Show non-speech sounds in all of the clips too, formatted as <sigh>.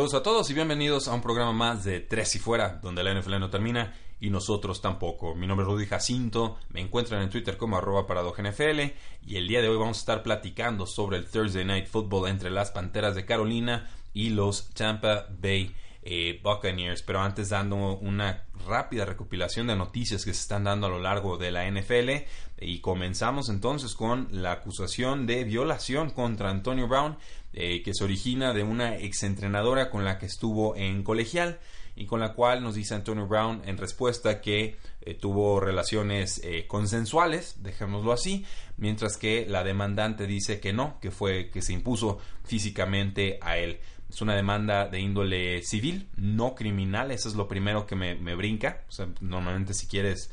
Saludos a todos y bienvenidos a un programa más de Tres y Fuera, donde la NFL no termina y nosotros tampoco. Mi nombre es Rudy Jacinto, me encuentran en Twitter como arroba NFL y el día de hoy vamos a estar platicando sobre el Thursday Night Football entre las Panteras de Carolina y los Tampa Bay eh, Buccaneers. Pero antes dando una rápida recopilación de noticias que se están dando a lo largo de la NFL y comenzamos entonces con la acusación de violación contra Antonio Brown eh, que se origina de una exentrenadora con la que estuvo en colegial y con la cual nos dice Antonio Brown en respuesta que eh, tuvo relaciones consensuales, dejémoslo así, mientras que la demandante dice que no, que fue que se impuso físicamente a él. Es una demanda de índole civil, no criminal, eso es lo primero que me, me brinca. O sea, normalmente si quieres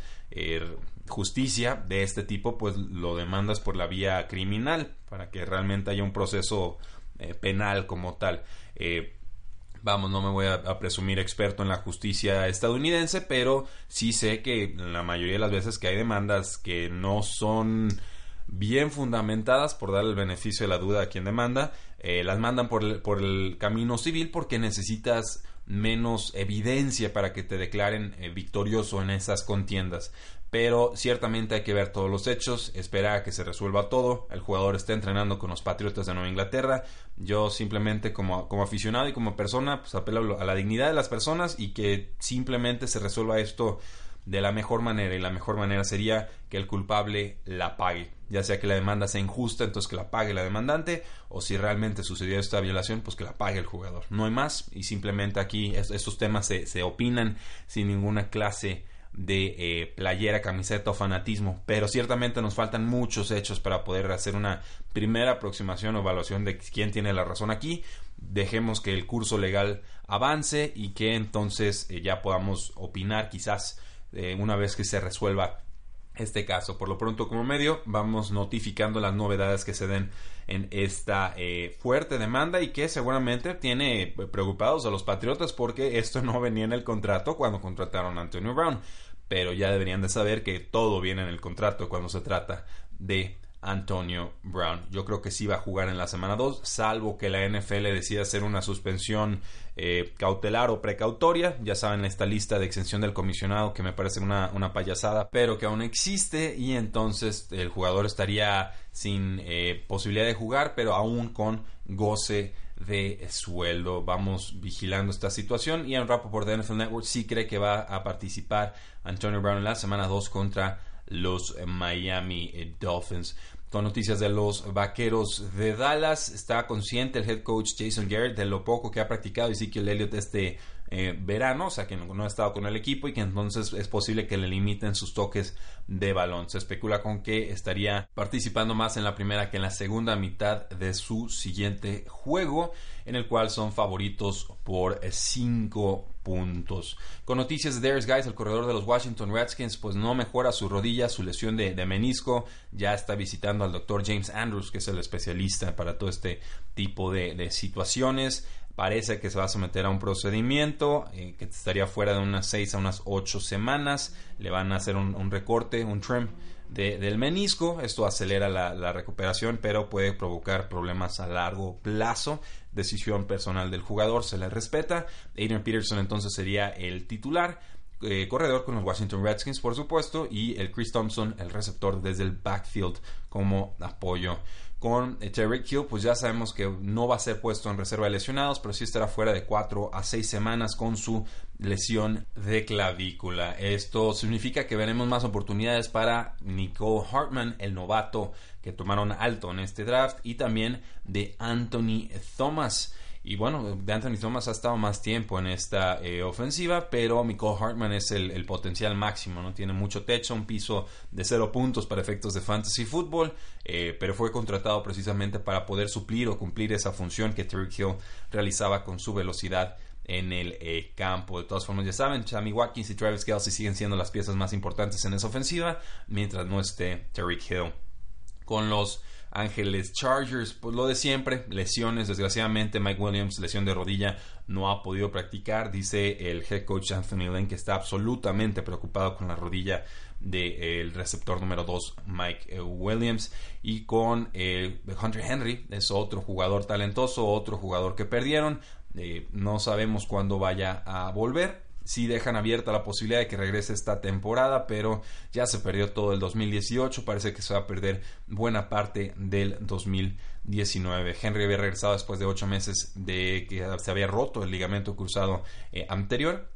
justicia de este tipo, pues lo demandas por la vía criminal, para que realmente haya un proceso eh, penal como tal. Eh, vamos, no me voy a, presumir experto en la justicia estadounidense, pero sí sé que la mayoría de las veces que hay demandas que no son bien fundamentadas, por dar el beneficio de la duda a quien demanda, eh, las mandan por el, por el camino civil porque necesitas menos evidencia para que te declaren victorioso en esas contiendas pero ciertamente hay que ver todos los hechos, esperar a que se resuelva todo. El jugador está entrenando con los Patriotas de Nueva Inglaterra. Yo simplemente como, como aficionado y como persona, pues apelo a la dignidad de las personas y que simplemente se resuelva esto de la mejor manera y la mejor manera sería que el culpable la pague, ya sea que la demanda sea injusta, entonces que la pague la demandante, o si realmente sucedió esta violación, pues que la pague el jugador. No hay más y simplemente aquí estos temas se, se opinan sin ninguna clase de eh, playera, camiseta o fanatismo, pero ciertamente nos faltan muchos hechos para poder hacer una primera aproximación o evaluación de quién tiene la razón aquí. Dejemos que el curso legal avance y que entonces eh, ya podamos opinar quizás eh, una vez que se resuelva este caso. Por lo pronto, como medio, vamos notificando las novedades que se den en esta fuerte demanda y que seguramente tiene preocupados a los Patriotas porque esto <laughs> no venía en el contrato cuando contrataron a Antonio Brown pero ya deberían de saber que todo viene en el contrato cuando se trata de Antonio Brown. Yo creo que sí va a jugar en la semana 2, salvo que la NFL decida hacer una suspensión eh, cautelar o precautoria. Ya saben, esta lista de exención del comisionado que me parece una, una payasada, pero que aún existe y entonces el jugador estaría sin eh, posibilidad de jugar, pero aún con goce de sueldo. Vamos vigilando esta situación. y en Rapo por NFL Network sí cree que va a participar Antonio Brown en la semana 2 contra los Miami Dolphins. Con noticias de los vaqueros de Dallas, está consciente el head coach Jason Garrett de lo poco que ha practicado Ezekiel Elliott este eh, verano, o sea que no, ha estado con el equipo y que entonces es posible que le limiten sus toques de balón. Se especula con que estaría participando más en la primera que en la segunda mitad de su siguiente juego, en el cual son favoritos por 5 puntos. Con noticias de Darius Guys, el corredor de los Washington Redskins, pues no mejora su rodilla, su lesión de, menisco. Ya está visitando al doctor James Andrews, que es el especialista para todo este tipo de, situaciones parece que se va a someter a un procedimiento eh, que estaría fuera de unas 6 a unas 8 semanas. Le van a hacer un, recorte, un trim del menisco. Esto acelera la, recuperación, pero puede provocar problemas a largo plazo. Decisión personal del jugador, se le respeta. Adrian Peterson entonces sería el titular. Eh, corredor con los Washington Redskins, por supuesto, y el Chris Thompson, el receptor desde el backfield como apoyo con eh, Terry Hill, pues ya sabemos que no va a ser puesto en reserva de lesionados, pero sí estará fuera de 4 a 6 semanas con su lesión de clavícula. Esto significa que veremos más oportunidades para Nicole Hartman, el novato que tomaron alto en este draft, y también de Anthony Thomas. Y bueno, de Anthony Thomas ha estado más tiempo en esta eh, ofensiva, pero Michael Hartman es el, potencial máximo, ¿no? Tiene mucho techo, un piso de cero puntos para efectos de fantasy fútbol, eh, pero fue contratado precisamente para poder suplir o cumplir esa función que Terry Hill realizaba con su velocidad en el eh, campo. De todas formas, ya saben, Sammy Watkins y Travis Kelsey siguen siendo las piezas más importantes en esa ofensiva, mientras no esté Terry Hill. Con los Ángeles Chargers, pues lo de siempre, lesiones, desgraciadamente Mike Williams, lesión de rodilla, no ha podido practicar, dice el head coach Anthony Lynn que está absolutamente preocupado con la rodilla del receptor número 2 Mike eh, Williams y con eh, Hunter Henry, es otro jugador talentoso, otro jugador que perdieron, eh, no sabemos cuándo vaya a volver, sí dejan abierta la posibilidad de que regrese esta temporada, pero ya se perdió todo el 2018, parece que se va a perder buena parte del 2019. Henry había regresado después de ocho meses de que se había roto el ligamento cruzado eh, anterior.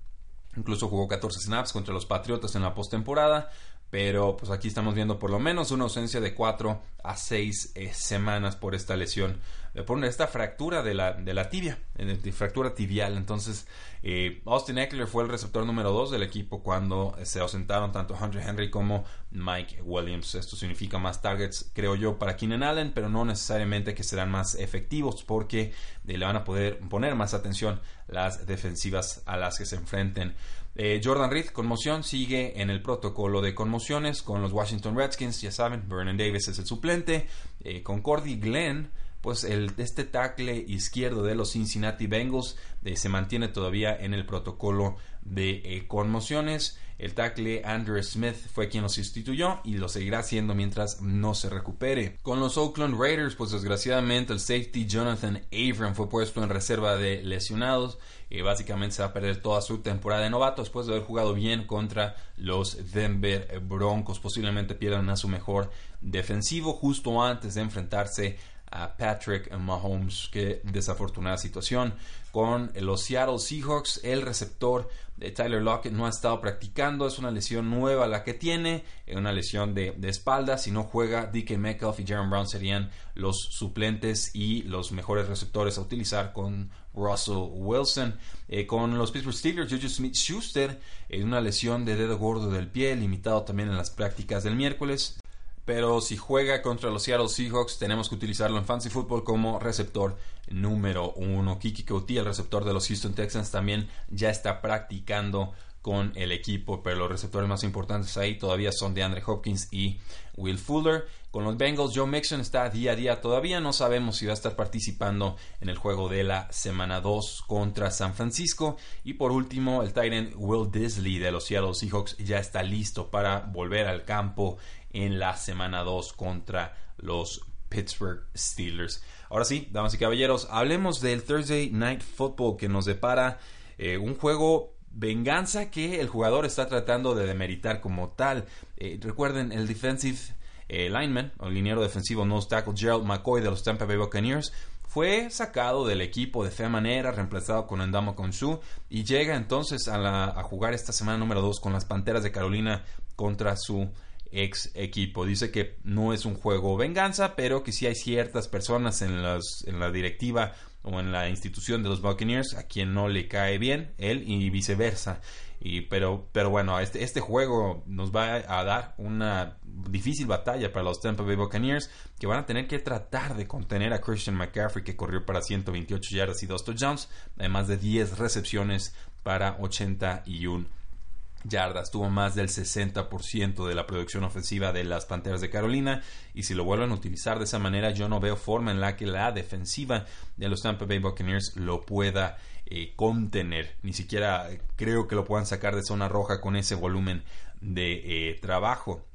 Incluso jugó 14 snaps contra los Patriotas en la postemporada pero pues aquí estamos viendo por lo menos una ausencia de 4 a 6 eh, semanas por esta lesión, por esta fractura de la, de la tibia, de fractura tibial. Entonces, eh, Austin Eckler fue el receptor número 2 del equipo cuando se ausentaron tanto Hunter Henry como Mike Williams. Esto significa más targets, creo yo, para Keenan Allen, pero no necesariamente que serán más efectivos porque le van a poder poner más atención las defensivas a las que se enfrenten. Eh, Jordan Reed, conmoción, sigue en el protocolo de conmociones con los Washington Redskins, ya saben, Vernon Davis es el suplente, eh, con Cordy Glenn, pues el, este tackle izquierdo de los Cincinnati Bengals eh, se mantiene todavía en el protocolo de conmociones. El tackle Andrew Smith fue quien lo sustituyó y lo seguirá haciendo mientras no se recupere. Con los Oakland Raiders, pues desgraciadamente el safety Jonathan Abram fue puesto en reserva de lesionados y básicamente se va a perder toda su temporada de novato después de haber jugado bien contra los Denver Broncos. Posiblemente pierdan a su mejor defensivo justo antes de enfrentarse a Patrick Mahomes. Qué desafortunada situación. Con los Seattle Seahawks, el receptor de Tyler Lockett no ha estado practicando. Es una lesión nueva la que tiene, una lesión de, espalda. Si no juega, DK Metcalf y Jaron Brown serían los suplentes y los mejores receptores a utilizar con Russell Wilson. Eh, con los Pittsburgh Steelers, Juju Smith Schuster, en una lesión de dedo gordo del pie, limitado también en las prácticas del miércoles pero si juega contra los Seattle Seahawks tenemos que utilizarlo en Fantasy Football como receptor número uno. Kiki Couty, el receptor de los Houston Texans, también ya está practicando con el equipo, pero los receptores más importantes ahí todavía son de Andre Hopkins y Will Fuller. Con los Bengals, Joe Mixon está día a día todavía, no sabemos si va a estar participando en el juego de la semana 2 contra San Francisco. Y por último, el Titan Will Disley de los Seattle Seahawks ya está listo para volver al campo en la semana 2 contra los Pittsburgh Steelers. Ahora sí, damas y caballeros, hablemos del Thursday Night Football que nos depara eh, un juego venganza que el jugador está tratando de demeritar como tal. Eh, recuerden, el defensive eh, lineman, o liniero defensivo no tackle Gerald McCoy de los Tampa Bay Buccaneers, fue sacado del equipo de fea manera, reemplazado con Andamo Konsu y llega entonces a, a jugar esta semana número 2 con las Panteras de Carolina contra su ex equipo. Dice que no es un juego venganza, pero que sí hay ciertas personas en, en la directiva o en la institución de los Buccaneers a quien no le cae bien él y viceversa. Pero bueno, este, este juego nos va a dar una difícil batalla para los Tampa Bay Buccaneers que van a tener que tratar de contener a Christian McCaffrey que corrió para 128 yardas y 2 touchdowns, además de 10 recepciones para 81 yardas, tuvo más del 60% de la producción ofensiva de las Panteras de Carolina y si lo vuelven a utilizar de esa manera yo no veo forma en la que la defensiva de los Tampa Bay Buccaneers lo pueda eh, contener, ni siquiera creo que lo puedan sacar de zona roja con ese volumen de eh, trabajo.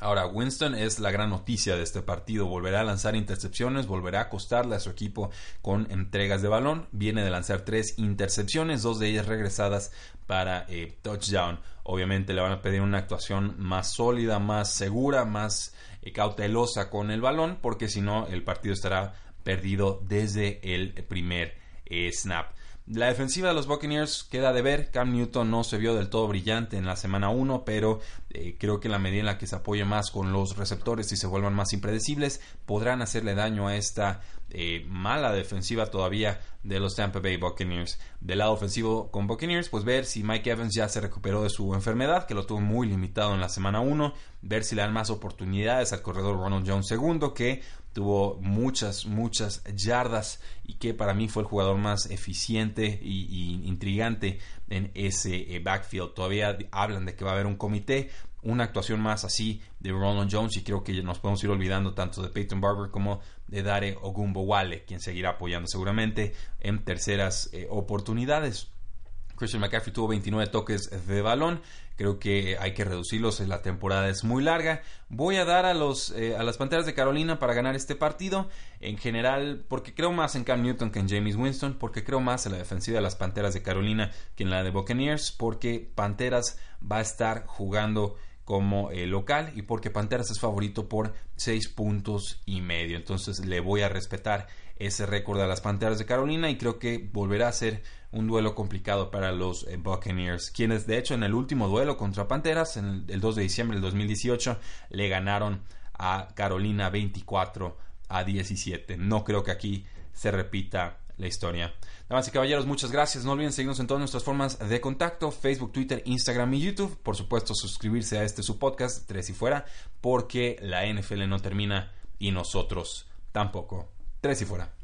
Ahora, Winston es la gran noticia de este partido. Volverá a lanzar intercepciones, volverá a costarle a su equipo con entregas de balón. Viene de lanzar tres intercepciones, dos de ellas regresadas para eh, touchdown. Obviamente le van a pedir una actuación más sólida, más segura, más eh, cautelosa con el balón, porque si no, el partido estará perdido desde el primer eh, snap. La defensiva de los Buccaneers queda de ver. Cam Newton no se vio del todo brillante en la semana 1, pero Eh, creo que en la medida en la que se apoye más con los receptores y se vuelvan más impredecibles, podrán hacerle daño a esta eh, mala defensiva todavía de los Tampa Bay Buccaneers. Del lado ofensivo con Buccaneers, pues ver si Mike Evans ya se recuperó de su enfermedad, que lo tuvo muy limitado en la semana 1, ver si le dan más oportunidades al corredor Ronald Jones II, que tuvo muchas, muchas yardas y que para mí fue el jugador más eficiente y, intrigante en ese eh, backfield. Todavía hablan de que va a haber un comité, una actuación más así de Ronald Jones y creo que nos podemos ir olvidando tanto de Peyton Barber como de Dare Wale, quien seguirá apoyando seguramente en terceras eh, oportunidades. Christian McCaffrey tuvo 29 toques de balón. Creo que hay que reducirlos. La temporada es muy larga. Voy a dar a, los, eh, a las Panteras de Carolina para ganar este partido. En general, porque creo más en Cam Newton que en James Winston. Porque creo más en la defensiva de las Panteras de Carolina que en la de Buccaneers. Porque Panteras va a estar jugando como eh, local y porque Panteras es favorito por 6 puntos y medio. Entonces le voy a respetar ese récord a las Panteras de Carolina y creo que volverá a ser un duelo complicado para los eh, Buccaneers, quienes de hecho en el último duelo contra Panteras, en el, 2 de diciembre del 2018, le ganaron a Carolina 24 a 17. No creo que aquí se repita la historia. Damas y caballeros, muchas gracias. No olviden seguirnos en todas nuestras formas de contacto, Facebook, Twitter, Instagram y YouTube. Por supuesto, suscribirse a este su podcast, Tres y Fuera, porque la NFL no termina y nosotros tampoco. Tres y fuera.